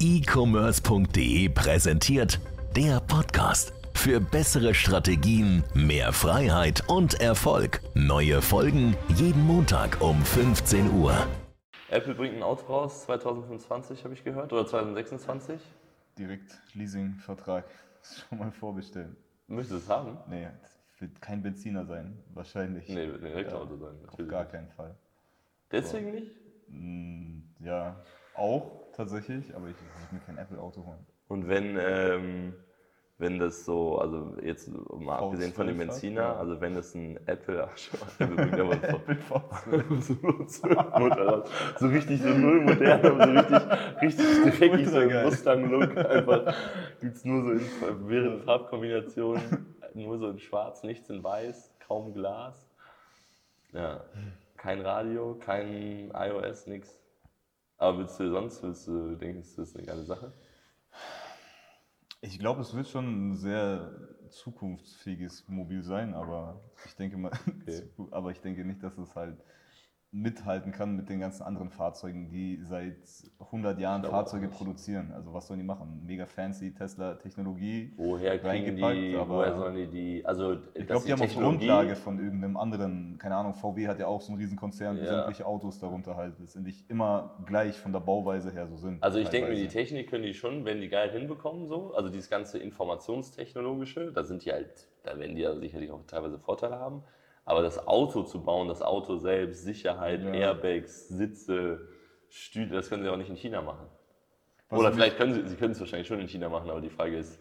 e-commerce.de präsentiert der Podcast. Für bessere Strategien, mehr Freiheit und Erfolg. Neue Folgen jeden Montag um 15 Uhr. Apple bringt ein Auto raus, 2025 habe ich gehört, oder 2026. Direkt Leasingvertrag schon mal vorbestellen. Möchtest du es haben? Nee, das wird kein Benziner sein, wahrscheinlich. Nee, wird ein Elektroauto sein. Auf Natürlich. gar keinen Fall. Deswegen nicht? Mm, Ja, auch tatsächlich, aber ich würde mir kein Apple-Auto holen. Und wenn, ähm, wenn das so, also jetzt mal V12 abgesehen von dem hat, Benziner, ja. also wenn das ein Apple, schon, Apple so, Apple V12. so, Motorrad, so richtig so null modern, aber so richtig, richtig dreckig, so ein. Mustang-Look, einfach gibt's nur so in verwirrenden Farbkombinationen, nur so in schwarz, nichts in weiß, kaum Glas. Ja, kein Radio, kein iOS, nix. Aber willst du sonst, willst du, denkst du, das ist eine geile Sache? Ich glaube, es wird schon ein sehr zukunftsfähiges Mobil sein, aber ich denke mal, Okay. aber ich denke nicht, dass es halt mithalten kann mit den ganzen anderen Fahrzeugen, die seit 100 Jahren auch Fahrzeuge nicht. produzieren. Also was sollen die machen? Mega fancy Tesla-Technologie. Woher kriegen die, reingepackt, aber woher sollen die die, also Ich glaube, die haben auf Grundlage von irgendeinem anderen, keine Ahnung, VW hat ja auch so einen Riesenkonzern, Ja. sämtliche Autos darunter halt letztendlich immer gleich von der Bauweise her so sind. Also ich denke mir, die. Technik können die schon, wenn die geil hinbekommen so, also dieses ganze Informationstechnologische, da sind die halt, da werden die ja sicherlich auch teilweise Vorteile haben, aber das Auto zu bauen, das Auto selbst, Sicherheit, Ja. Airbags, Sitze, Stühle, das können sie auch nicht in China machen. Was Oder vielleicht können sie, sie können es wahrscheinlich schon in China machen, aber die Frage ist,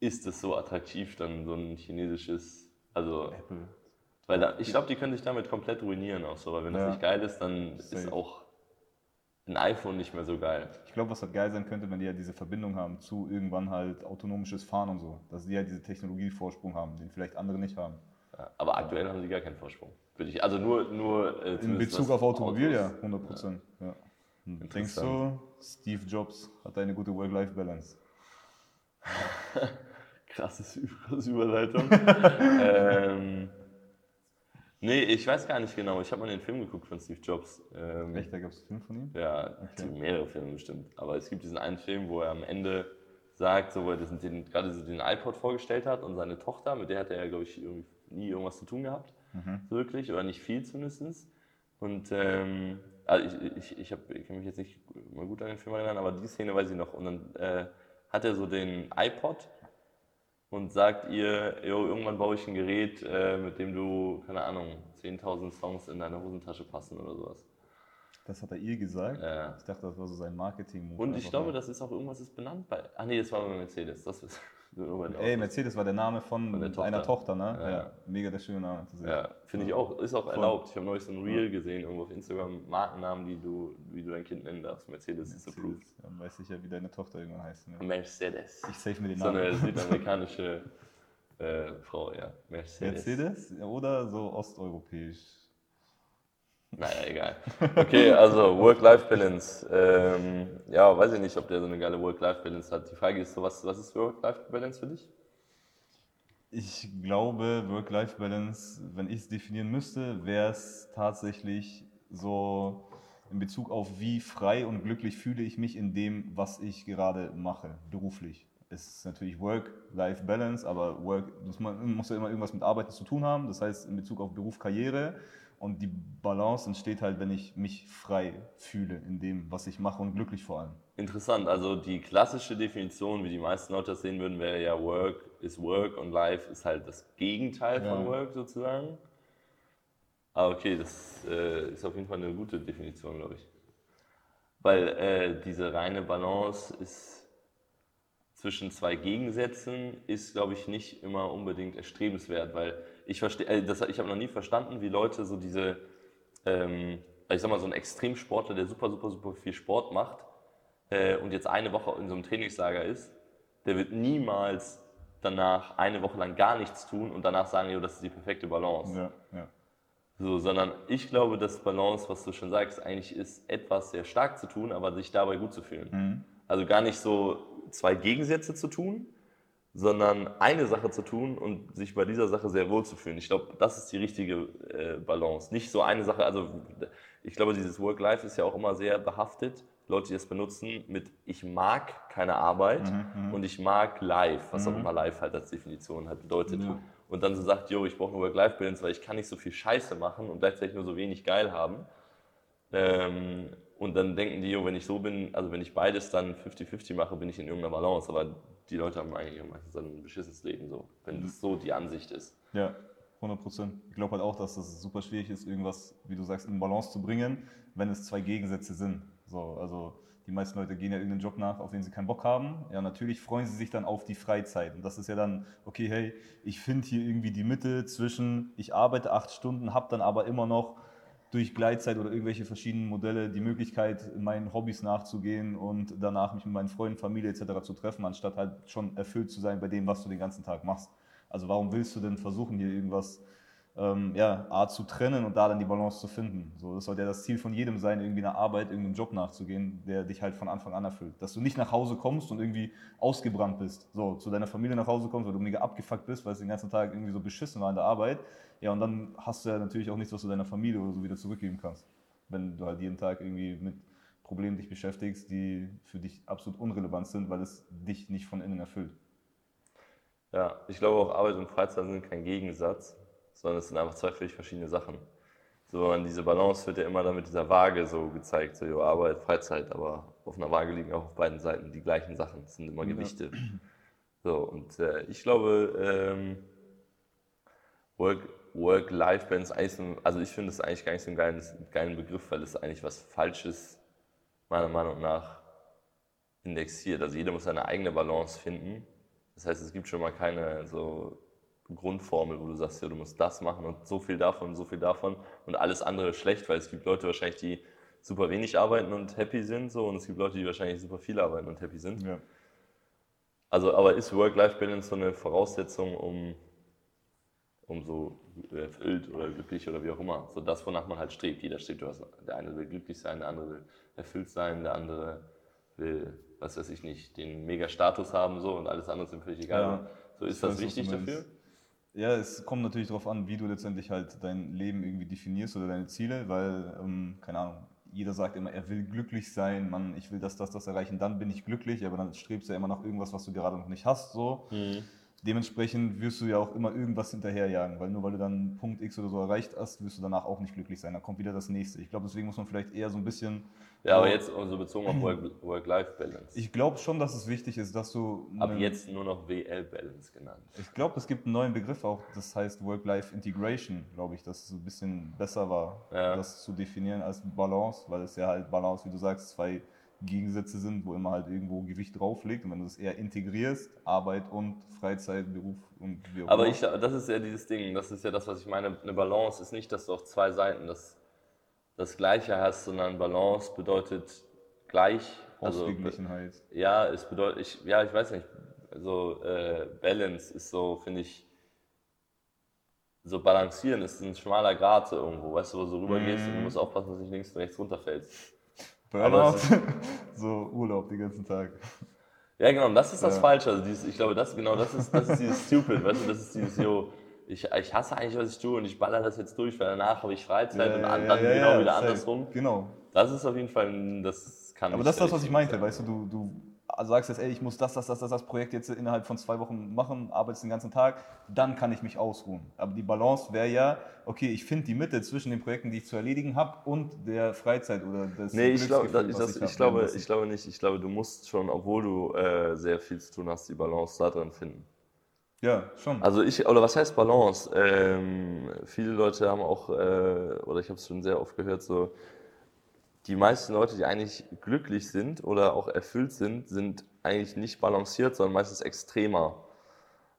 ist es so attraktiv dann so ein chinesisches, also Apple. Weil da, ich glaube, die können sich damit komplett ruinieren auch so, weil wenn das Ja. nicht geil ist, dann ist Safe. auch ein iPhone nicht mehr so geil. Ich glaube, was halt geil sein könnte, wenn die ja diese Verbindung haben zu irgendwann halt autonomisches Fahren und so. Dass die ja diese Technologievorsprung haben, den vielleicht andere nicht haben. Ja, aber aktuell haben sie gar keinen Vorsprung. Würde ich, also nur, nur äh, In Bezug auf Automobil, ja, Autos- 100 Prozent. Ja. Und Denkst du, Steve Jobs hat eine gute Work-Life-Balance? Krasses, krasse Überleitung. ähm, nee, ich weiß gar nicht genau. Ich habe mal den Film geguckt von Steve Jobs. Ähm, Echt, da gab es einen Film von ihm? Ja, gibt mehrere Filme bestimmt. Aber es gibt diesen einen Film, wo er am Ende sagt, so, wo er den, gerade so den iPod vorgestellt hat und seine Tochter, mit der hat er ja, glaube ich, irgendwie nie irgendwas zu tun gehabt. So wirklich, oder nicht viel zumindest. Und ähm, also ich, ich, ich, hab, ich kann mich jetzt nicht mal gut an den Film erinnern, aber die Szene weiß ich noch. Und dann äh, hat er so den iPod und sagt ihr, jo, irgendwann baue ich ein Gerät, äh, mit dem du, keine Ahnung, 10.000 Songs in deine Hosentasche passen oder sowas. Das hat er ihr gesagt. Ja. Ich dachte, das war so sein Marketing-Move. Und ich glaube, mal. das ist auch irgendwas ist benannt bei. Ach nee, das war bei Mercedes. Das ist Ey. Mercedes war der Name von, Von der Tochter. einer Tochter, ne? Ja. Ja. Mega der schöne Name. Ja, finde ich auch. Ist auch erlaubt. Ich habe neulich so ein Reel gesehen, irgendwo auf Instagram, Markennamen, die du, wie du dein Kind nennen darfst. Mercedes ist approved. Mercedes. Dann weiß ich ja, wie deine Tochter irgendwann heißt. Ne? Mercedes. Ich save mir den So eine Namen. südamerikanische äh, Frau, ja. Mercedes. Mercedes oder so osteuropäisch? Naja, egal. Okay, also Work-Life-Balance. Ähm, ja, weiß ich nicht, ob der so eine geile Work-Life-Balance hat. Die Frage ist so, was, was ist Work-Life-Balance für dich? Ich glaube, Work-Life-Balance, wenn ich es definieren müsste, wäre es tatsächlich so in Bezug auf, wie frei und glücklich fühle ich mich in dem, was ich gerade mache, beruflich. Es ist natürlich Work-Life-Balance, aber Work muss, man, muss ja immer irgendwas mit Arbeit zu tun haben. Das heißt, in Bezug auf Beruf, Karriere und die Balance entsteht halt, wenn ich mich frei fühle in dem, was ich mache und glücklich vor allem. Interessant, also die klassische Definition, wie die meisten Leute das sehen würden, wäre ja Work ist Work und Life ist halt das Gegenteil von Ja. Work sozusagen. Aber okay, das äh, ist auf jeden Fall eine gute Definition, glaube ich. Weil äh, diese reine Balance ist zwischen zwei Gegensätzen ist, glaube ich, nicht immer unbedingt erstrebenswert, weil ich verstehe, äh, das, ich habe noch nie verstanden, wie Leute so diese, ähm, ich sag mal, so ein Extremsportler, der super, super, super viel Sport macht äh, und jetzt eine Woche in so einem Trainingslager ist, der wird niemals danach eine Woche lang gar nichts tun und danach sagen, jo, das ist die perfekte Balance. Ja, ja. So, sondern ich glaube, dass Balance, was du schon sagst, eigentlich ist, etwas sehr stark zu tun, aber sich dabei gut zu fühlen. Also gar nicht so zwei Gegensätze zu tun, sondern eine Sache zu tun und sich bei dieser Sache sehr wohl zu fühlen. Ich glaube, das ist die richtige äh, Balance. Nicht so eine Sache, also ich glaube, dieses Work-Life ist ja auch immer sehr behaftet Leute, die es benutzen, mit ich mag keine Arbeit Mhm, und ich mag live, was auch immer live halt als Definition halt bedeutet. Ja. Und dann so sagt, yo, ich brauche eine Work-Life-Balance, weil ich kann nicht so viel Scheiße machen und gleichzeitig nur so wenig geil haben. Ähm, und dann denken die, jo, wenn ich so bin, also wenn ich beides dann 50-50 mache, bin ich in irgendeiner Balance. Aber die Leute haben eigentlich meistens ein beschissenes Leben, so, wenn das so die Ansicht ist. Ja, 100 Prozent. Ich glaube halt auch, dass das super schwierig ist, irgendwas, wie du sagst, in Balance zu bringen, wenn es zwei Gegensätze sind. So, also die meisten Leute gehen ja irgendeinen Job nach, auf den sie keinen Bock haben. Ja, natürlich freuen sie sich dann auf die Freizeit. Und das ist ja dann, okay, hey, ich finde hier irgendwie die Mitte zwischen, ich arbeite acht Stunden, habe dann aber immer noch durch Gleitzeit oder irgendwelche verschiedenen Modelle die Möglichkeit, meinen Hobbys nachzugehen und danach mich mit meinen Freunden, Familie etc. zu treffen, anstatt halt schon erfüllt zu sein bei dem, was du den ganzen Tag machst. Also warum willst du denn versuchen, hier irgendwas ähm, ja, A zu trennen und da dann die Balance zu finden? So, das sollte ja das Ziel von jedem sein, irgendwie einer Arbeit, irgendeinem Job nachzugehen, der dich halt von Anfang an erfüllt. Dass du nicht nach Hause kommst und irgendwie ausgebrannt bist, so zu deiner Familie nach Hause kommst, weil du mega abgefuckt bist, weil es den ganzen Tag irgendwie so beschissen war in der Arbeit. Ja, und dann hast du ja natürlich auch nichts, was du deiner Familie oder so wieder zurückgeben kannst. Wenn du halt jeden Tag irgendwie mit Problemen dich beschäftigst, die für dich absolut unrelevant sind, weil es dich nicht von innen erfüllt. Ja, ich glaube auch Arbeit und Freizeit sind kein Gegensatz, sondern es sind einfach zwei völlig verschiedene Sachen. So, und diese Balance wird ja immer dann mit dieser Waage so gezeigt, so jo, Arbeit, Freizeit, aber auf einer Waage liegen auch auf beiden Seiten die gleichen Sachen, es sind immer Ja. Gewichte. So, und äh, ich glaube, ähm, Work- Work-Life-Balance, also ich finde es eigentlich gar nicht so einen geilen, geilen Begriff, weil es eigentlich was Falsches, meiner Meinung nach, indexiert. Also jeder muss seine eigene Balance finden. Das heißt, es gibt schon mal keine so Grundformel, wo du sagst, ja, du musst das machen und so viel davon so viel davon und alles andere ist schlecht, weil es gibt Leute wahrscheinlich, die super wenig arbeiten und happy sind, so und es gibt Leute, die wahrscheinlich super viel arbeiten und happy sind. Ja. Also, aber ist Work-Life-Balance so eine Voraussetzung, um, um so erfüllt oder glücklich oder wie auch immer? So das, wonach man halt strebt. Jeder strebt was. Der eine will glücklich sein, der andere will erfüllt sein, der andere will, was weiß ich nicht, den Mega-Status haben so und alles andere ist ihm völlig egal. Ja, so ist das wichtig dafür? Ja, es kommt natürlich darauf an, wie du letztendlich halt dein Leben irgendwie definierst oder deine Ziele, weil, ähm, keine Ahnung, jeder sagt immer, er will glücklich sein, Mann, ich will das, das, das erreichen, dann bin ich glücklich, aber dann strebst du ja immer nach irgendwas, was du gerade noch nicht hast, so. Mhm. Dementsprechend wirst du ja auch immer irgendwas hinterherjagen, weil nur weil du dann Punkt X oder so erreicht hast, wirst du danach auch nicht glücklich sein. Dann kommt wieder das nächste. Ich glaube, deswegen muss man vielleicht eher so ein bisschen. Ja, aber jetzt also bezogen auf Work- Work-Life-Balance. Ich glaube schon, dass es wichtig ist, dass du. Ab jetzt nur noch WL-Balance genannt. Ich glaube, es gibt einen neuen Begriff auch, das heißt Work-Life-Integration, glaube ich, dass es ein bisschen besser war, Ja. das zu definieren als Balance, weil es ja halt Balance, wie du sagst, zwei Gegensätze sind, wo immer halt irgendwo Gewicht drauf liegt. Und wenn du es eher integrierst, Arbeit und Freizeit, Beruf und wie auch Aber immer. ich, das ist ja dieses Ding, das ist ja das, was ich meine. Eine Balance ist nicht, dass du auf zwei Seiten das, das Gleiche hast, sondern Balance bedeutet gleich. Also, Ausgeglichenheit. ja, es bedeutet, ich, ja, ich weiß nicht, also äh, Balance ist so, finde ich, so balancieren ist ein schmaler Grat irgendwo, weißt du, wo du so rübergehst und du musst aufpassen, dass du nicht links und rechts runterfällst. Aber Burnout, so Urlaub den ganzen Tag. Ja, genau, und das ist das Ja. Falsche. Also dieses, ich glaube, das, genau, das ist, das ist dieses Stupid, weißt du, das ist dieses, yo, ich, ich hasse eigentlich, was ich tue und ich baller das jetzt durch, weil danach habe ich Freizeit und an, dann genau wieder andersrum. Genau. Das ist auf jeden Fall, das kann Aber das ist das, was ich meinte, sein. weißt du, du, du sagst jetzt, ey, ich muss das, das, das, das, das Projekt jetzt innerhalb von zwei Wochen machen, arbeitest den ganzen Tag, dann kann ich mich ausruhen. Aber die Balance wäre ja, okay, ich finde die Mitte zwischen den Projekten, die ich zu erledigen habe und der Freizeit oder des Nee, ich, glaub, das, das, ich, hab, glaube, ich glaube nicht. Ich glaube, du musst schon, obwohl du äh, sehr viel zu tun hast, die Balance da drin finden. Ja, schon. Also ich, oder was heißt Balance? Ähm, viele Leute haben auch, äh, oder ich habe es schon sehr oft gehört, so die meisten Leute, die eigentlich glücklich sind oder auch erfüllt sind, sind eigentlich nicht balanciert, sondern meistens extremer.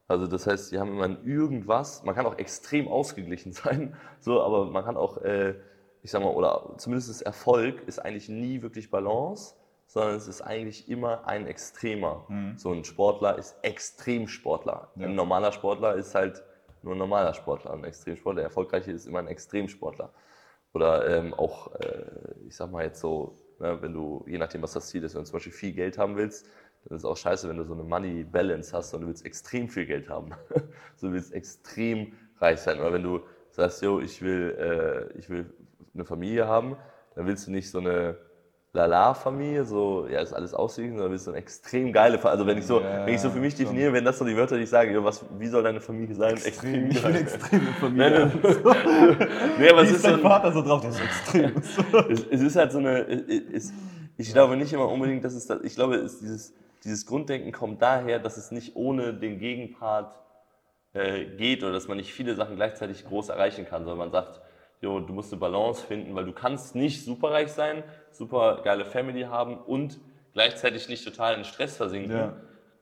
Also das heißt, die haben immer irgendwas, man kann auch extrem ausgeglichen sein, so, aber man kann auch, äh, ich sag mal, oder zumindest Erfolg ist eigentlich nie wirklich Balance, sondern es ist eigentlich immer ein Extremer. So ein Sportler ist Extremsportler. Ja. Ein normaler Sportler ist halt nur ein normaler Sportler. Ein Extremsportler, der erfolgreiche ist immer ein Extremsportler. Oder ähm, auch, äh, ich sag mal jetzt so, ne, wenn du, je nachdem, was das Ziel ist, wenn du zum Beispiel viel Geld haben willst, dann ist es auch scheiße, wenn du so eine Money Balance hast und du willst extrem viel Geld haben. so du willst extrem reich sein. Oder wenn du sagst, yo, ich will, äh, ich will eine Familie haben, dann willst du nicht so eine Lala-Familie, so, ja, ist alles ausgeglichen, sondern bist du eine extrem geile Familie. Also wenn ich so, Ja, wenn ich so für mich definiere, wenn das so die Wörter, die ich sage, jo, was, wie soll deine Familie sein? Extrem, ich bin geil. extrem in Nein, Familie. nein. nee, aber Wie es ist so dein ein, Vater so drauf? Der ist extrem. es, es ist halt so eine, es, ich glaube nicht immer unbedingt, dass es das, ich glaube, es, dieses, dieses Grunddenken kommt daher, dass es nicht ohne den Gegenpart äh, geht oder dass man nicht viele Sachen gleichzeitig groß erreichen kann, sondern man sagt, jo, du musst eine Balance finden, weil du kannst nicht superreich sein, super geile Family haben und gleichzeitig nicht total in Stress versinken. Ja.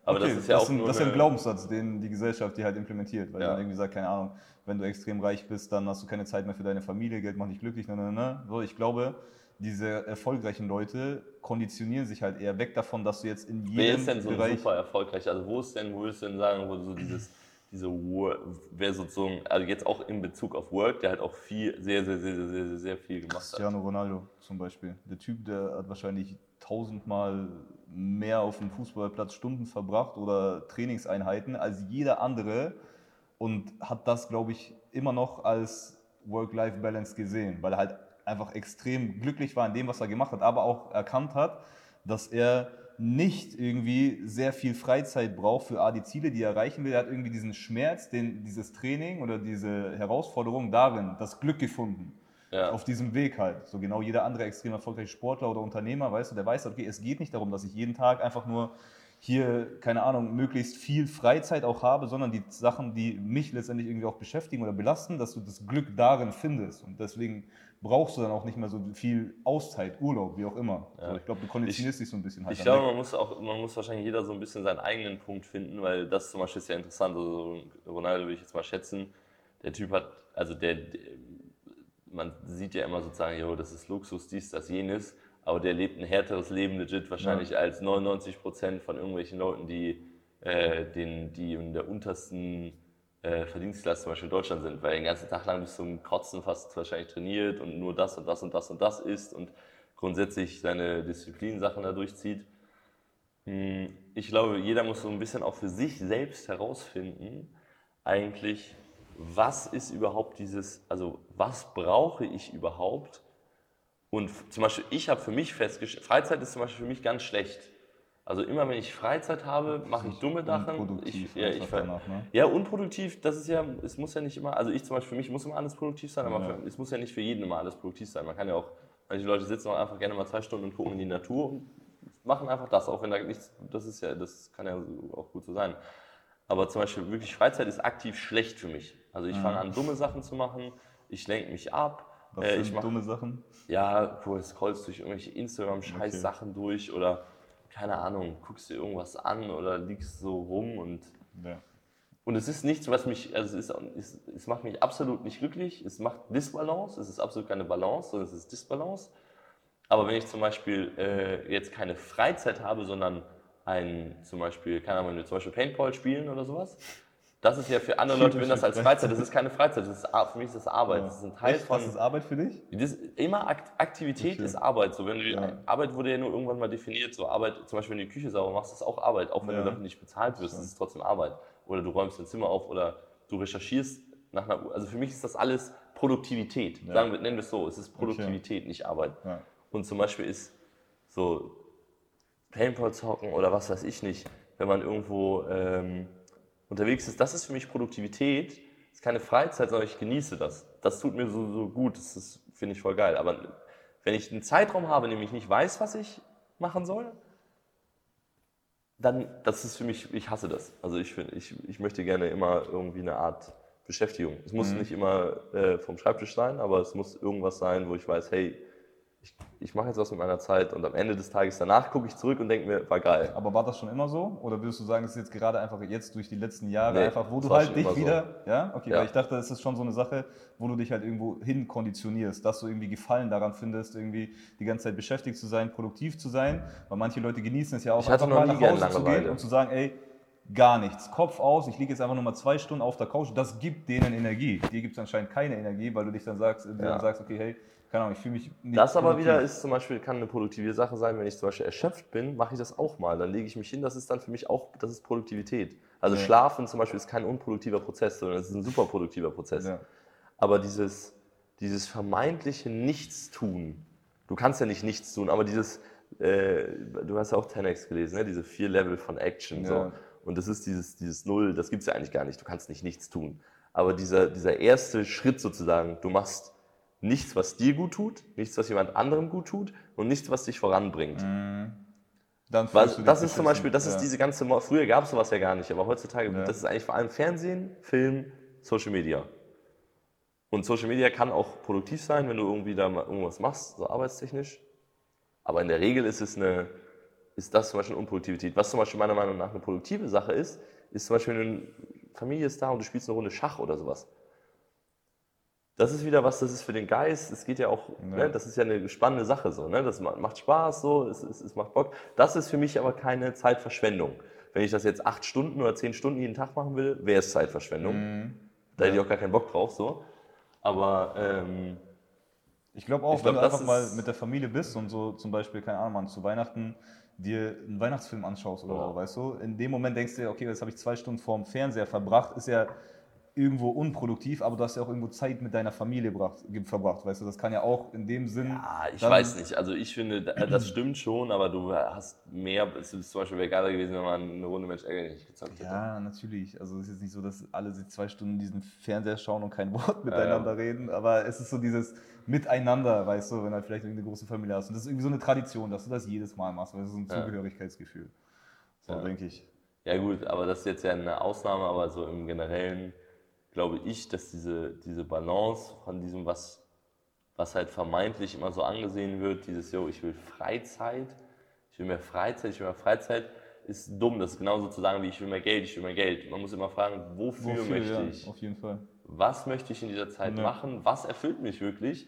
Aber Okay, das ist ja auch ein, nur das ist ja ein Glaubenssatz, den die Gesellschaft dir halt implementiert. Weil Ja. dann irgendwie sagt, keine Ahnung, wenn du extrem reich bist, dann hast du keine Zeit mehr für deine Familie, Geld macht dich glücklich. Ne, ne, ne. So, ich glaube, diese erfolgreichen Leute konditionieren sich halt eher weg davon, dass du jetzt in jedem Wer ist denn so Bereich... super erfolgreich? Also wo ist denn, wo du denn sagen, wo du so dieses, diese wer sozusagen, also jetzt auch in Bezug auf Work, der halt auch viel, sehr, sehr, sehr, sehr, sehr, sehr viel gemacht hat. Cristiano Ronaldo zum Beispiel. Der Typ, der hat wahrscheinlich tausendmal mehr auf dem Fußballplatz Stunden verbracht oder Trainingseinheiten als jeder andere und hat das, glaube ich, immer noch als Work-Life-Balance gesehen, weil er halt einfach extrem glücklich war in dem, was er gemacht hat, aber auch erkannt hat, dass er nicht irgendwie sehr viel Freizeit braucht für A, die Ziele, die er erreichen will. Er hat irgendwie diesen Schmerz, den, dieses Training oder diese Herausforderung darin, das Glück gefunden Ja. auf diesem Weg halt. So genau jeder andere extrem erfolgreiche Sportler oder Unternehmer, weißt du, der weiß, okay, es geht nicht darum, dass ich jeden Tag einfach nur hier, keine Ahnung, möglichst viel Freizeit auch habe, sondern die Sachen, die mich letztendlich irgendwie auch beschäftigen oder belasten, dass du das Glück darin findest. Und deswegen brauchst du dann auch nicht mehr so viel Auszeit, Urlaub, wie auch immer. Ja. So, ich glaube, du konditionierst dich so ein bisschen halt. Ich dann glaube, man muss auch, man muss wahrscheinlich jeder so ein bisschen seinen eigenen Punkt finden, weil das zum Beispiel ist ja interessant. Also Ronaldo würde ich jetzt mal schätzen. Der Typ hat, also der, der man sieht ja immer sozusagen, jo, das ist Luxus, dies, das, jenes, aber der lebt ein härteres Leben legit wahrscheinlich als 99 Prozent von irgendwelchen Leuten, die, äh, den, die in der untersten äh, Verdienstklasse zum Beispiel in Deutschland sind, weil den ganzen Tag lang bis zum Kotzen fast wahrscheinlich trainiert und nur das und das und das und das isst und grundsätzlich seine Disziplinsachen da durchzieht. Hm, Ich glaube, jeder muss so ein bisschen auch für sich selbst herausfinden, eigentlich, was ist überhaupt dieses, also was brauche ich überhaupt? Und zum Beispiel, ich habe für mich festgestellt, Freizeit ist zum Beispiel für mich ganz schlecht. Also immer wenn ich Freizeit habe, mache ich dumme Sachen. Ich, Unproduktiv ja, ich, einfach ver- danach, ne? ja, unproduktiv, das ist ja, es muss ja nicht immer, also ich zum Beispiel, für mich muss immer alles produktiv sein, aber Ja. für, es muss ja nicht für jeden immer alles produktiv sein. Man kann ja auch, manche Leute sitzen auch einfach gerne mal zwei Stunden und gucken in die Natur und machen einfach das, auch wenn da nichts, das ist ja, das kann ja auch gut so sein. Aber zum Beispiel wirklich Freizeit ist aktiv schlecht für mich. Also ich fange an, dumme Sachen zu machen, ich lenke mich ab. Was äh, sind ich mach, dumme Sachen? ja, du scrollst durch irgendwelche Instagram-Scheiß-Sachen durch oder keine Ahnung, guckst dir irgendwas an oder liegst so rum und Ja. und es ist nichts, was mich, also es, ist, es, macht mich absolut nicht glücklich, es macht Disbalance, es ist absolut keine Balance, sondern es ist Disbalance. Aber wenn ich zum Beispiel äh, jetzt keine Freizeit habe, sondern ein, zum Beispiel, keine Ahnung, wenn wir zum Beispiel Paintball spielen oder sowas, das ist ja für andere Leute, wenn das als Freizeit, das ist keine Freizeit, das ist, für mich ist das Arbeit, das ist ein Teil Echt? von, Was ist Arbeit für dich? das immer Akt Aktivität Okay. ist Arbeit. So, wenn du, Ja. Arbeit wurde ja nur irgendwann mal definiert. So Arbeit, zum Beispiel, wenn du die Küche sauber machst, ist auch Arbeit. Auch wenn Ja. du dafür nicht bezahlt wirst, ist es trotzdem Arbeit. Oder du räumst dein Zimmer auf oder du recherchierst nach einer Uhr. Also für mich ist das alles Produktivität. Ja. Sagen wir, nennen wir es so. Es ist Produktivität, nicht Arbeit. Ja. Und zum Beispiel ist so Paintball zocken oder was weiß ich nicht, wenn man irgendwo ähm, unterwegs ist, das ist für mich Produktivität. Das ist keine Freizeit, sondern ich genieße das. Das tut mir so, so gut, das ist- finde ich voll geil. Aber wenn ich einen Zeitraum habe, in dem ich nicht weiß, was ich machen soll, dann, das ist für mich, ich hasse das. Also ich, find, ich, ich möchte gerne immer irgendwie eine Art Beschäftigung. Es muss nicht immer äh, vom Schreibtisch sein, aber es muss irgendwas sein, wo ich weiß, hey, ich, ich mache jetzt was mit meiner Zeit und am Ende des Tages danach gucke ich zurück und denke mir, war geil. Aber war das schon immer so? Oder würdest du sagen, es ist jetzt gerade einfach jetzt durch die letzten Jahre Nee, einfach, wo du halt dich immer so. wieder, ja? Okay, Ja. weil ich dachte, es ist schon so eine Sache, wo du dich halt irgendwo hin konditionierst, dass du irgendwie Gefallen daran findest, irgendwie die ganze Zeit beschäftigt zu sein, produktiv zu sein. Weil manche Leute genießen es ja auch Ich einfach mal nach Hause zu gehen und zu sagen, ey, gar nichts, Kopf aus, ich liege jetzt einfach nur mal zwei Stunden auf der Couch. Das gibt denen Energie. Dir gibt es anscheinend keine Energie, weil du dich dann sagst, Ja. dann sagst, okay, hey, keine Ahnung, ich fühle mich nicht Das aber produktiv. wieder ist zum Beispiel, kann eine produktive Sache sein, wenn ich zum Beispiel erschöpft bin, mache ich das auch mal. Dann lege ich mich hin, das ist dann für mich auch, das ist Produktivität. Also Ja. Schlafen zum Beispiel ist kein unproduktiver Prozess, sondern es ist ein super produktiver Prozess. Ja. Aber dieses, dieses vermeintliche Nichtstun, Du kannst ja nicht nichts tun, aber dieses, äh, du hast ja auch 10x gelesen, ne? diese vier Level von Action. Ja. So. Und das ist dieses, dieses Null, das gibt es ja eigentlich gar nicht. Du kannst nicht nichts tun. Aber dieser, dieser erste Schritt sozusagen, du machst nichts, was dir gut tut, nichts, was jemand anderem gut tut und nichts, was dich voranbringt. Dann Weil, du das ist zum. Beispiel, das ja. ist diese ganze, Mo- früher gab es sowas ja gar nicht, aber heutzutage, Ja. das ist eigentlich vor allem Fernsehen, Film, Social Media. Und Social Media kann auch produktiv sein, wenn du irgendwie da mal irgendwas machst, so arbeitstechnisch. Aber in der Regel ist es eine, ist das zum Beispiel eine Unproduktivität. Was zum Beispiel meiner Meinung nach eine produktive Sache ist, ist zum Beispiel, wenn eine Familie ist da und du spielst eine Runde Schach oder sowas. Das ist wieder was, das ist für den Geist, es geht ja auch, ne, das ist ja eine spannende Sache so, ne? das ma- macht Spaß so, es, es, es macht Bock. Das ist für mich aber keine Zeitverschwendung. Wenn ich das jetzt acht Stunden oder zehn Stunden jeden Tag machen will, wäre es Zeitverschwendung. Da hätte ich auch gar keinen Bock drauf so. Aber ähm, Ich glaube auch, Ich glaub, wenn du einfach mal mit der Familie bist und so zum Beispiel, keine Ahnung, man, zu Weihnachten dir einen Weihnachtsfilm anschaust oder Ja. so, weißt du, in dem Moment denkst du dir, okay, jetzt habe ich zwei Stunden vorm Fernseher verbracht, ist ja irgendwo unproduktiv, aber du hast ja auch irgendwo Zeit mit deiner Familie gebracht, ge- verbracht, weißt du, das kann ja auch in dem Sinn... Ah, ich weiß nicht. Also ich finde, da- das stimmt schon, aber du hast mehr. Es ist zum Beispiel wäre geiler gewesen, wenn man eine Runde Mensch ärgerlich nicht gezockt hätte. Ja, natürlich. Also es ist jetzt nicht so, dass alle sich zwei Stunden diesen Fernseher schauen und kein Wort miteinander reden, aber es ist so dieses Miteinander, weißt du, wenn du halt vielleicht eine große Familie hast. Und das ist irgendwie so eine Tradition, dass du das jedes Mal machst, weil das ist so ein Ja. Zugehörigkeitsgefühl. So Ja. denke ich. Ja gut, aber das ist jetzt ja eine Ausnahme, aber so im Generellen glaube ich, dass diese, diese Balance von diesem, was, was halt vermeintlich immer so angesehen wird, dieses, yo, ich will Freizeit, ich will mehr Freizeit, ich will mehr Freizeit, ist dumm. Das ist genauso zu sagen, wie ich will mehr Geld, ich will mehr Geld. Man muss immer fragen, wofür, möchte ja, ich? Auf jeden Fall. was möchte ich in dieser Zeit Ja. machen, was erfüllt mich wirklich.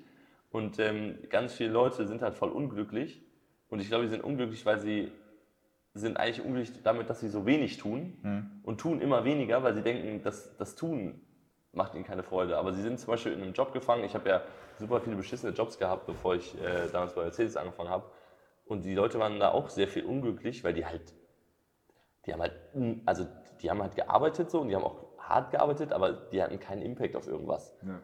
Und ähm, ganz viele Leute sind halt voll unglücklich. Und ich glaube, sie sind unglücklich, weil sie sind eigentlich unglücklich damit, dass sie so wenig tun Hm. und tun immer weniger, weil sie denken, dass das Tun macht ihnen keine Freude. Aber sie sind zum Beispiel in einem Job gefangen. Ich habe ja super viele beschissene Jobs gehabt, bevor ich äh, damals bei Mercedes angefangen habe. Und die Leute waren da auch sehr viel unglücklich, weil die halt die haben halt, also die haben halt gearbeitet so und die haben auch hart gearbeitet, aber die hatten keinen Impact auf irgendwas. Ja.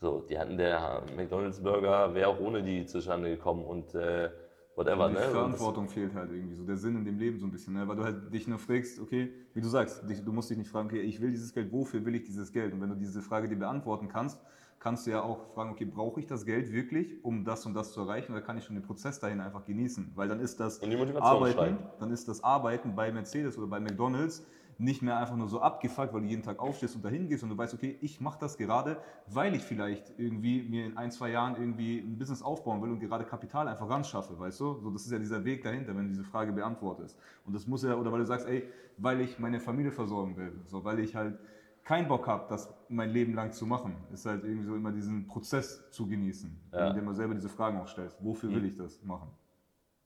So, die hatten der McDonalds Burger, wäre auch ohne die zustande gekommen und äh, whatever, die ne? Und das- Verantwortung fehlt halt irgendwie so, der Sinn in dem Leben so ein bisschen, ne? weil du halt dich nur fragst, okay, wie du sagst, dich, du musst dich nicht fragen, okay, ich will dieses Geld, wofür will ich dieses Geld? Und wenn du diese Frage dir beantworten kannst, kannst du ja auch fragen, okay, brauche ich das Geld wirklich, um das und das zu erreichen, oder kann ich schon den Prozess dahin einfach genießen? Weil dann ist das die Arbeiten, steigt. dann ist das Arbeiten bei Mercedes oder bei McDonalds nicht mehr einfach nur so abgefuckt, weil du jeden Tag aufstehst und dahin gehst und du weißt, okay, ich mache das gerade, weil ich vielleicht irgendwie mir in ein, zwei Jahren irgendwie ein Business aufbauen will und gerade Kapital einfach ran schaffe, weißt du? So, das ist ja dieser Weg dahinter, wenn du diese Frage beantwortest. Und das muss ja, oder weil du sagst, ey, weil ich meine Familie versorgen will, so, weil ich halt keinen Bock habe, das mein Leben lang zu machen, ist halt irgendwie so immer diesen Prozess zu genießen, Ja. indem du selber diese Fragen auch stellst. Wofür will ich das machen?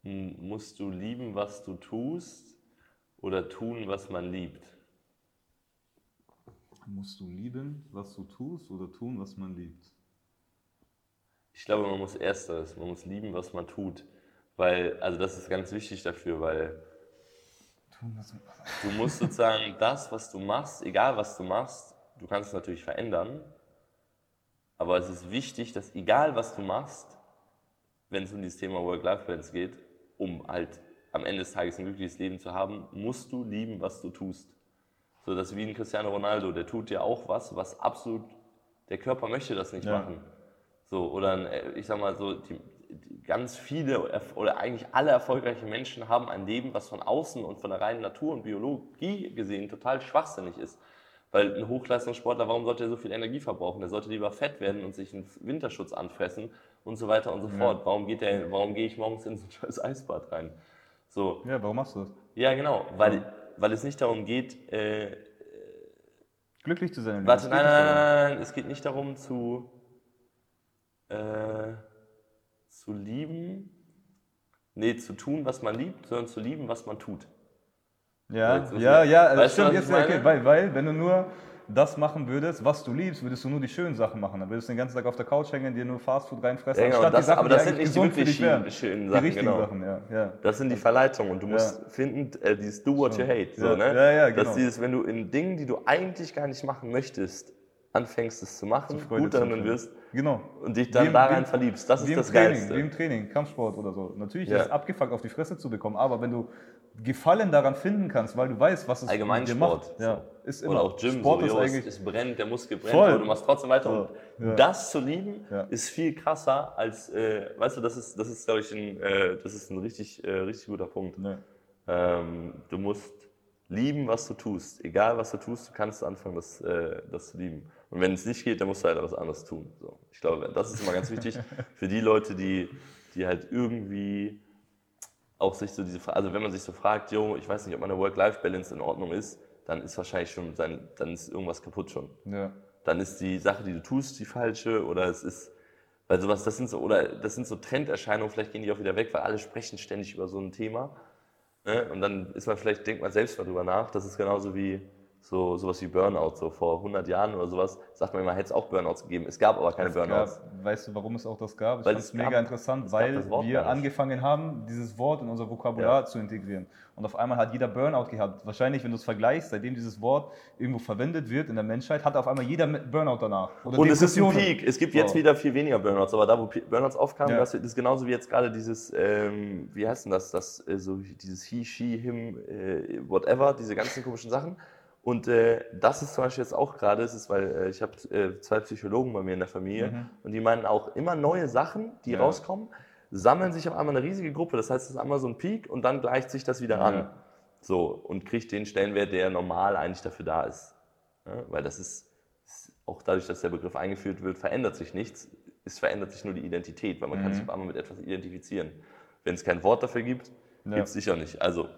M- Musst du lieben, was du tust oder tun, was man liebt? Musst du lieben, was du tust oder tun, was man liebt? Ich glaube, man muss ersteres, man muss lieben, was man tut. Weil, also das ist ganz wichtig dafür, weil Tun, was man Du musst sozusagen das, was du machst, egal was du machst, du kannst es natürlich verändern, aber es ist wichtig, dass egal was du machst, wenn es um dieses Thema Work-Life-Balance geht, um halt am Ende des Tages ein glückliches Leben zu haben, musst du lieben, was du tust. So, das ist wie ein Cristiano Ronaldo, der tut ja auch was, was absolut, der Körper möchte das nicht Ja. machen. So, oder äh, ich sag mal so, die, die ganz viele oder eigentlich alle erfolgreichen Menschen haben ein Leben, was von außen und von der reinen Natur und Biologie gesehen total schwachsinnig ist. Weil ein Hochleistungssportler, warum sollte er so viel Energie verbrauchen? Der sollte lieber fett werden und sich einen Winterschutz anfressen und so weiter und so fort. Warum, geht der, warum gehe ich morgens in so ein scheiß Eisbad rein? So, Ja, warum machst du das? ja, genau, weil, weil es nicht darum geht, äh, Glücklich zu sein. Warte, nein, nein, nein, nein, es geht nicht darum zu, äh, zu lieben, nee, zu tun, was man liebt, sondern zu lieben, was man tut. Ja, ja, ja, also du, stimmt, jetzt okay, weil, weil, wenn du nur das machen würdest, was du liebst, würdest du nur die schönen Sachen machen. Dann würdest du den ganzen Tag auf der Couch hängen, dir nur Fastfood reinfressen, Ja, genau, anstatt das- die Sachen, aber das die sind nicht die wirklich schönen- schönen Die Sachen, richtigen genau. Sachen, ja. ja. Das sind die Verleitungen und du musst finden, äh, dieses Do what you hate. So, Ja, ne? ja, ja, genau. dieses, wenn du in Dingen, die du eigentlich gar nicht machen möchtest, anfängst, es zu machen, Freude gut darin zu wirst Genau. und dich dann Wie im- da wie rein im- verliebst. Das ist das Training, Geilste. Wie im Training, Kampfsport oder so. Natürlich Ja. ist es abgefuckt, auf die Fresse zu bekommen, aber wenn du Gefallen daran finden kannst, weil du weißt, was es Allgemein dir Sport. macht. Ja, ist immer. Oder auch Gym, Sport so, ist jo, eigentlich es brennt, der Muskel brennt, Voll. aber du machst trotzdem weiter. Und Ja. das zu lieben, Ja. ist viel krasser als, äh, weißt du, das ist, das ist glaube ich, ein, äh, das ist ein richtig, äh, richtig guter Punkt. Ne. Ähm, du musst lieben, was du tust. Egal, was du tust, du kannst anfangen, das, äh, das zu lieben. Und wenn es nicht geht, dann musst du halt was anderes tun. So. Ich glaube, das ist immer ganz wichtig für die Leute, die, die halt irgendwie auch sich so diese, Fra- also wenn man sich so fragt, jo, ich weiß nicht, ob meine Work-Life-Balance in Ordnung ist, dann ist wahrscheinlich schon, sein, dann ist irgendwas kaputt schon. Ja. Dann ist die Sache, die du tust, die falsche oder es ist, weil sowas, das sind so, oder das sind so Trenderscheinungen, vielleicht gehen die auch wieder weg, weil alle sprechen ständig über so ein Thema. Ne? Und dann ist man vielleicht, denkt man selbst mal drüber nach, das ist genauso wie so sowas wie Burnout, so vor 100 Jahren oder sowas, sagt man immer, hätte es auch Burnouts gegeben. Es gab aber keine Es Burnouts. Gab, weißt du, warum es auch das gab? Ich Weil es mega gab- interessant, es weil wir angefangen haben, dieses Wort in unser Vokabular zu integrieren. Und auf einmal hat jeder Burnout gehabt. Wahrscheinlich, wenn du es vergleichst, seitdem dieses Wort irgendwo verwendet wird in der Menschheit, hat auf einmal jeder Burnout danach. Und es ist ein. Peak. Es gibt jetzt wieder viel weniger Burnouts, aber da, wo Burnouts aufkamen, Ja. das ist genauso wie jetzt gerade dieses, ähm, wie heißt denn das, das äh, so dieses He, She, Him, äh, whatever, diese ganzen komischen Sachen. Und äh, das ist zum Beispiel jetzt auch gerade, es ist, weil äh, ich habe äh, zwei Psychologen bei mir in der Familie und die meinen auch immer neue Sachen, die Ja. rauskommen, sammeln sich auf einmal eine riesige Gruppe. Das heißt, es ist einmal so ein Peak und dann gleicht sich das wieder Ja. an. So, und kriegt den Stellenwert, der normal eigentlich dafür da ist. Ja, weil das ist, ist, auch dadurch, dass der Begriff eingeführt wird, verändert sich nichts. Es verändert sich nur die Identität, weil man kann sich auf einmal mit etwas identifizieren. Wenn es kein Wort dafür gibt, Ja. gibt es sicher nicht. Also,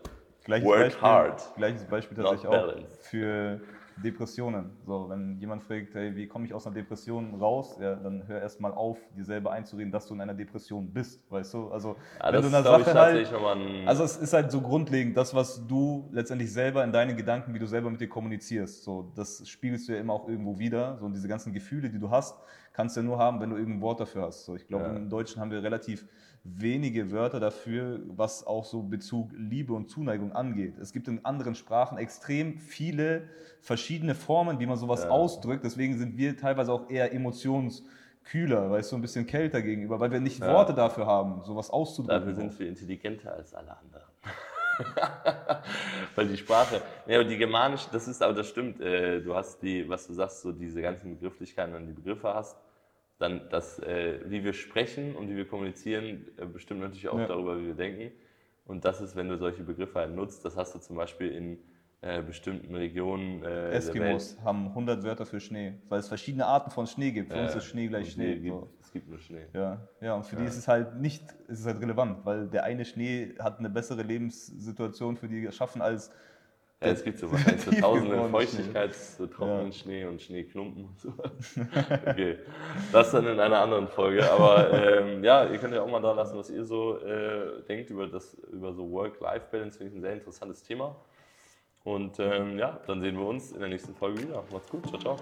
Gleiches Work Beispiel, hard, Gleiches Beispiel tatsächlich auch für Depressionen. So, wenn jemand fragt, hey, wie komme ich aus einer Depression raus, ja, dann hör erst mal auf, dir selber einzureden, dass du in einer Depression bist, weißt du? Also, ja, wenn du ist, eine glaube ich, Sache halt, also es ist halt so grundlegend, das, was du letztendlich selber in deinen Gedanken, wie du selber mit dir kommunizierst, so, das spiegelst du ja immer auch irgendwo wieder. So, und diese ganzen Gefühle, die du hast, kannst du ja nur haben, wenn du irgendein Wort dafür hast. So, ich glaube, Ja. im Deutschen haben wir relativ wenige Wörter dafür, was auch so Bezug Liebe und Zuneigung angeht. Es gibt in anderen Sprachen extrem viele verschiedene Formen, wie man sowas Ja. ausdrückt. Deswegen sind wir teilweise auch eher emotionskühler, weißt du, ein bisschen kälter gegenüber, weil wir nicht Ja. Worte dafür haben, sowas auszudrücken. Dafür sind wir intelligenter als alle anderen. Weil die Sprache, ja, und die germanische, das ist aber das stimmt. Äh, du hast die, was du sagst, so diese ganzen Begrifflichkeiten und die Begriffe hast, dann das, äh, wie wir sprechen und wie wir kommunizieren, äh, bestimmt natürlich auch Ja. darüber, wie wir denken. Und das ist, wenn du solche Begriffe halt nutzt, das hast du zum Beispiel in äh, bestimmten Regionen äh. Eskimos haben 100 Wörter für Schnee, weil es verschiedene Arten von Schnee gibt. Für Äh, uns ist Schnee gleich Schnee. Gibt, So. Es gibt nur Schnee. Ja, ja, und für die ist es halt nicht, ist es halt relevant, weil der eine Schnee hat eine bessere Lebenssituation für die geschaffen als Ja, es gibt so tausende tiefgefrorene Feuchtigkeit, so trockenen Ja. Schnee und Schneeklumpen und so. Okay, das dann in einer anderen Folge. Aber ähm, ja, ihr könnt ja auch mal da lassen, was ihr so äh, denkt über, das, über so Work-Life-Balance. Finde ich ein sehr interessantes Thema. Und ähm, ja, dann sehen wir uns in der nächsten Folge wieder. Macht's gut, ciao, ciao.